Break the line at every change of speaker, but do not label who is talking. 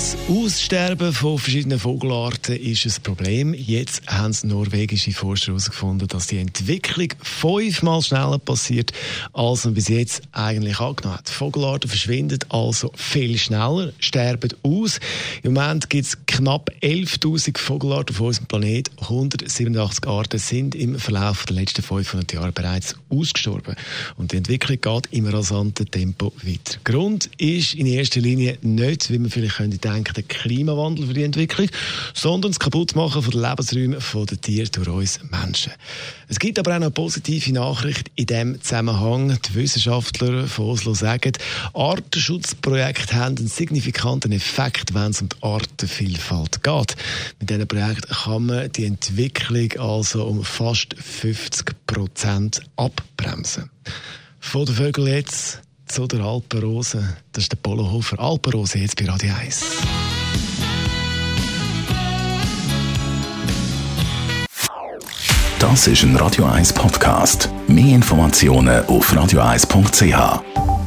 das Aussterben von verschiedenen Vogelarten ist ein Problem. Jetzt haben norwegische Forscher herausgefunden, dass die Entwicklung fünfmal schneller passiert, als man bis jetzt eigentlich angenommen hat. Vogelarten verschwinden also viel schneller, sterben aus. Im Moment gibt es knapp 11.000 Vogelarten auf unserem Planeten. 187 Arten sind im Verlauf der letzten 500 Jahre bereits ausgestorben. Und die Entwicklung geht im rasanten Tempo weiter. Grund ist in erster Linie nicht, wie man vielleicht könnte der Klimawandel für die Entwicklung, sondern das Kaputtmachen von den Lebensräumen der Tiere durch uns Menschen. Es gibt aber auch eine positive Nachricht in diesem Zusammenhang. Die Wissenschaftler von Oslo sagen, Artenschutzprojekte haben einen signifikanten Effekt, wenn es um die Artenvielfalt geht. Mit diesem Projekt kann man die Entwicklung also um fast 50 Prozent abbremsen. Von den Vögeln jetzt zu der Alpenrose. Das ist der Polohofer Alpenrose jetzt bei Radio 1.
Das ist ein Radio 1 Podcast. Mehr Informationen auf radio1.ch.